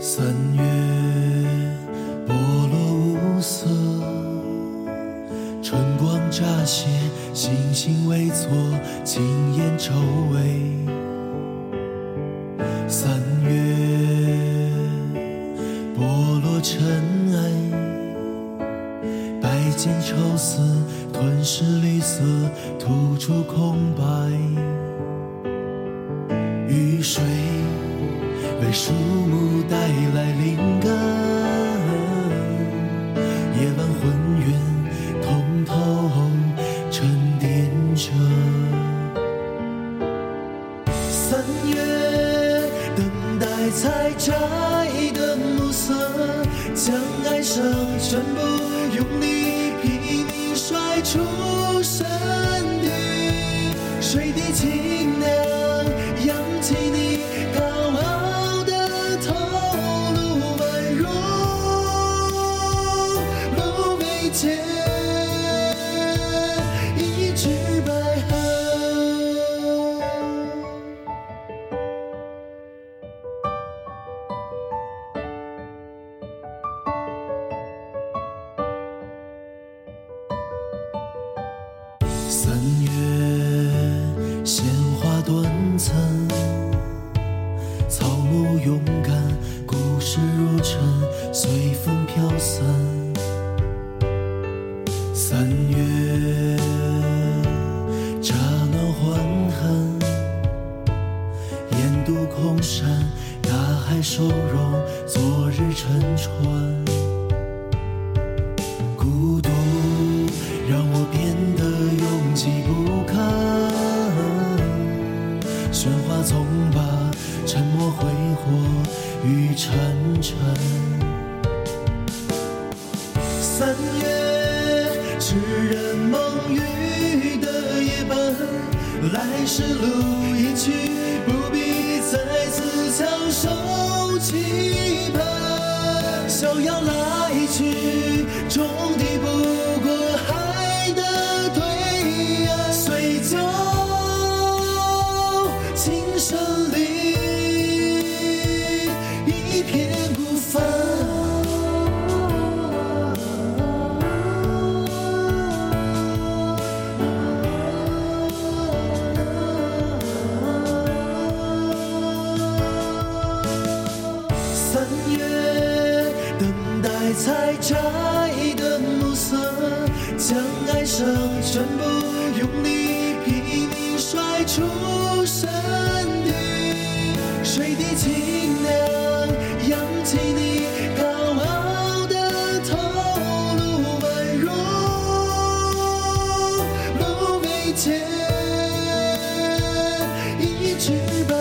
三月，波落无色，春光乍泄，星星微错，轻烟愁微。三月，波落尘埃，白笺愁丝，吞噬绿色，吐出空白。雨水。为树木带来灵感，夜晚浑圆，通透沉淀着。三月，等待采摘的暮色，将哀伤全部用力芦苇间一只白鹤。三月，鲜花断层，草木勇在收容昨日沉船。孤独让我变得拥挤不堪，喧哗总把沉默挥霍于沉沉。三月，痴人梦语的夜半，来时路一去，不必期盼。逍遥来去，终抵不过海的对岸。随酒情深里，一片采摘的暮色，将哀伤全部用力拼命甩出身体，水滴清凉，扬起你高傲的头颅，宛如芦苇间一只白